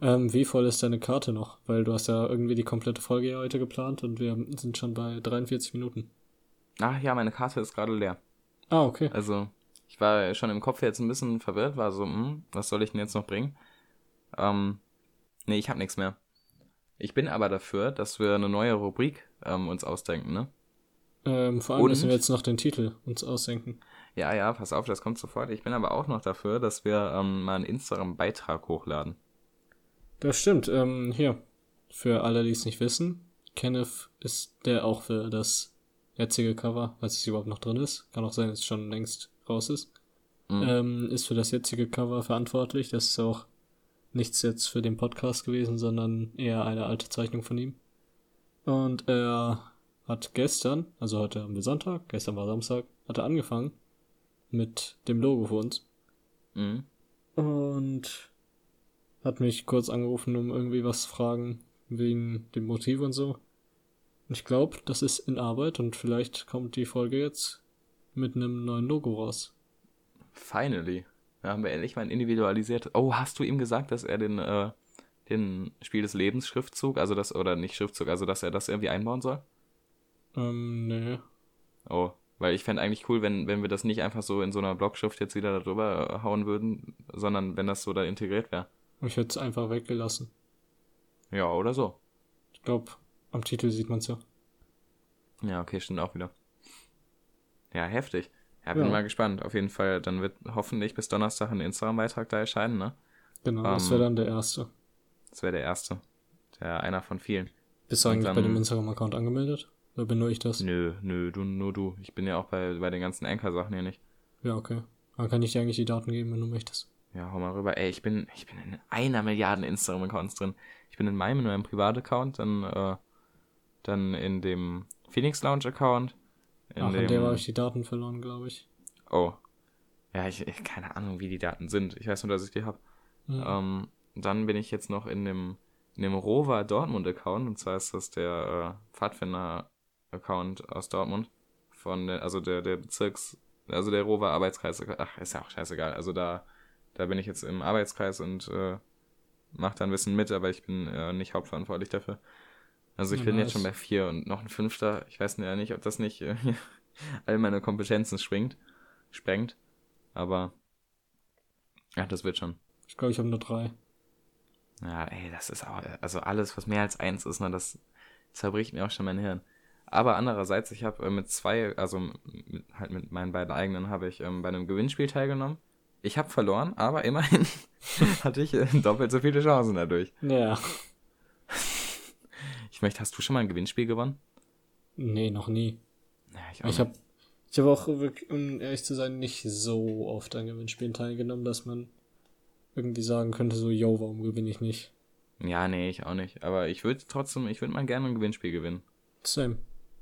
Ähm, wie voll ist deine Karte noch? Weil du hast ja irgendwie die komplette Folge ja heute geplant und wir sind schon bei 43 Minuten. Ach ja, meine Karte ist gerade leer. Ah, okay. Also, ich war schon im Kopf jetzt ein bisschen verwirrt, war so, hm, was soll ich denn jetzt noch bringen? Ähm, nee, ich hab nichts mehr. Ich bin aber dafür, dass wir eine neue Rubrik ähm, uns ausdenken, ne? Ähm, vor allem Und, müssen wir jetzt noch den Titel uns ausdenken. Ja, ja, pass auf, das kommt sofort. Ich bin aber auch noch dafür, dass wir ähm, mal einen Instagram-Beitrag hochladen. Das stimmt. Ähm, hier, für alle, die es nicht wissen, Kenneth ist der auch für das jetzige Cover, falls es überhaupt noch drin ist, kann auch sein, dass es schon längst raus ist, mhm. ähm, ist für das jetzige Cover verantwortlich. Das ist auch nichts jetzt für den Podcast gewesen, sondern eher eine alte Zeichnung von ihm. Und er hat gestern, also heute haben wir Sonntag, gestern war Samstag, hat er angefangen mit dem Logo für uns. Mhm. Und hat mich kurz angerufen, um irgendwie was zu fragen wegen dem Motiv und so. Ich glaube, das ist in Arbeit und vielleicht kommt die Folge jetzt mit einem neuen Logo raus. Finally. Da haben wir endlich mal ein individualisiertes. Oh, hast du ihm gesagt, dass er den, äh, den Spiel des Lebens Schriftzug, also das, oder nicht Schriftzug, also dass er das irgendwie einbauen soll? Ähm, nee. Oh, weil ich fände eigentlich cool, wenn, wenn wir das nicht einfach so in so einer Blockschrift jetzt wieder darüber äh, hauen würden, sondern wenn das so da integriert wäre. Ich hätte es einfach weggelassen. Ja, oder so. Ich glaube, am Titel sieht man es ja. Ja, okay, stimmt auch wieder. Ja, heftig. Ja, bin ja. mal gespannt. Auf jeden Fall, dann wird hoffentlich bis Donnerstag ein Instagram-Beitrag da erscheinen, ne? Genau, um, das wäre dann der erste. Das wäre der erste. Der einer von vielen. Bist du eigentlich dann, bei dem Instagram-Account angemeldet? Oder bin nur ich das? Nö, nö, du, nur du. Ich bin ja auch bei, bei den ganzen Anchor-Sachen hier nicht. Ja, okay. Dann kann ich dir eigentlich die Daten geben, wenn du möchtest. Ja, hau mal rüber. Ey, ich bin, ich bin in einer Milliarde Instagram-Accounts drin. Ich bin in meinem, in meinem Privataccount, dann, äh, dann in dem Phoenix Lounge-Account. In Ach, in dem habe ich die Daten verloren, glaube ich. Oh. Ja, ich, ich, keine Ahnung, wie die Daten sind. Ich weiß nur, dass ich die habe. Mhm. Ähm, dann bin ich jetzt noch in dem, in dem Rover Dortmund Account. Und zwar ist das der äh, Pfadfinder Account aus Dortmund. Von der, also der, der Bezirks also der Rover Arbeitskreis, ach, ist ja auch scheißegal. Also da, da bin ich jetzt im Arbeitskreis und äh, mache da ein bisschen mit, aber ich bin äh, nicht hauptverantwortlich dafür. Also ich Ja, bin nice. jetzt schon bei vier und noch ein fünfter. Ich weiß ja nicht, ob das nicht äh, all meine Kompetenzen schwingt, sprengt. Aber ja, das wird schon. Ich glaube, ich habe nur drei. Ja, ey, das ist auch, also alles, was mehr als eins ist, ne, das zerbricht mir auch schon mein Hirn. Aber andererseits, ich habe äh, mit zwei, also mit, halt mit meinen beiden eigenen, habe ich ähm, bei einem Gewinnspiel teilgenommen. Ich habe verloren, aber immerhin hatte ich äh, doppelt so viele Chancen dadurch. Ja. Ich möchte, hast du schon mal ein Gewinnspiel gewonnen? Nee, noch nie. Ja, ich Ich habe ich hab auch, wirklich, um ehrlich zu sein, nicht so oft an Gewinnspielen teilgenommen, dass man irgendwie sagen könnte, so, yo, warum gewinne ich nicht? Ja, nee, ich auch nicht. Aber ich würde trotzdem, ich würde mal gerne ein Gewinnspiel gewinnen. Same.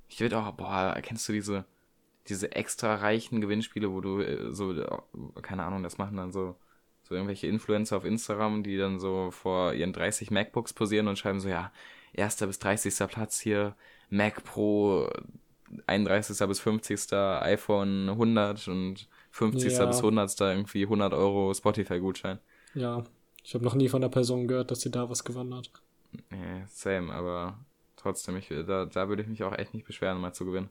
Ich würde auch, boah, kennst du diese, diese extra reichen Gewinnspiele, wo du äh, so, äh, keine Ahnung, das machen dann so, so irgendwelche Influencer auf Instagram, die dann so vor ihren 30 MacBooks posieren und schreiben so, ja, erster bis 30. Platz hier, Mac Pro, 31. bis 50. iPhone 100 und 50. Ja. bis 100. irgendwie 100 Euro Spotify-Gutschein. Ja. Ich habe noch nie von der Person gehört, dass sie da was gewonnen hat. Nee, same, aber trotzdem, ich, da, da würde ich mich auch echt nicht beschweren, mal zu gewinnen.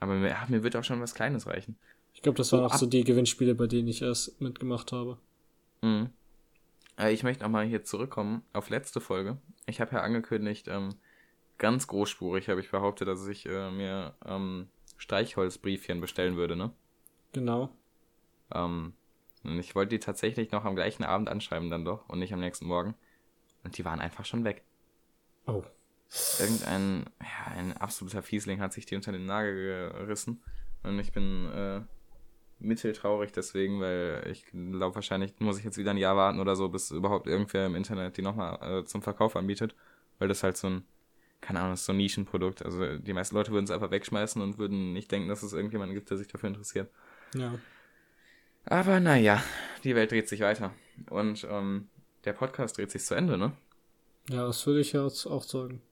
Aber mir, ja, mir wird auch schon was Kleines reichen. Ich glaube, das waren Oh, auch so die Gewinnspiele, bei denen ich erst mitgemacht habe. Mhm. Äh, Ich möchte nochmal hier zurückkommen auf letzte Folge. Ich habe ja angekündigt, ähm, ganz großspurig habe ich behauptet, dass ich äh, mir ähm, Streichholzbriefchen bestellen würde, ne? Genau. Ähm, und ich wollte die tatsächlich noch am gleichen Abend anschreiben dann doch und nicht am nächsten Morgen. Und die waren einfach schon weg. Oh. Irgendein, ja, ein absoluter Fiesling hat sich die unter den Nagel gerissen. Und ich bin äh, mitteltraurig deswegen, weil ich glaube, wahrscheinlich muss ich jetzt wieder ein Jahr warten oder so, bis überhaupt irgendwer im Internet die nochmal äh, zum Verkauf anbietet. Weil das halt so ein, keine Ahnung, so ein Nischenprodukt. Also die meisten Leute würden es einfach wegschmeißen und würden nicht denken, dass es irgendjemanden gibt, der sich dafür interessiert. Ja. Aber naja, die Welt dreht sich weiter. Und ähm, der Podcast dreht sich zu Ende, ne? Ja, das würde ich jetzt auch sagen.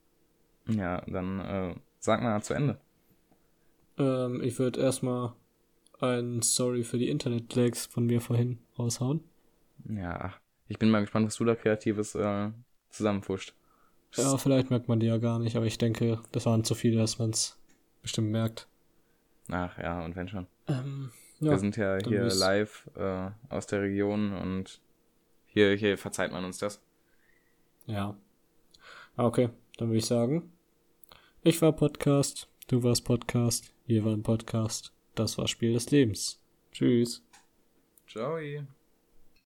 Ja, dann äh, sag mal zu Ende. Ähm, ich würde erstmal ein Sorry für die Internet-Lags von mir vorhin raushauen. Ja, ich bin mal gespannt, was du da Kreatives äh, zusammenfuscht. Ja, vielleicht merkt man die ja gar nicht, aber ich denke, das waren zu viele, dass man es bestimmt merkt. Ach ja, und wenn schon. Ähm, ja, Wir sind ja hier live äh, aus der Region und hier, hier verzeiht man uns das. ja. Ah, Okay, dann würde ich sagen, ich war Podcast, du warst Podcast, wir waren Podcast, das war Spiel des Lebens. Tschüss. Ciao.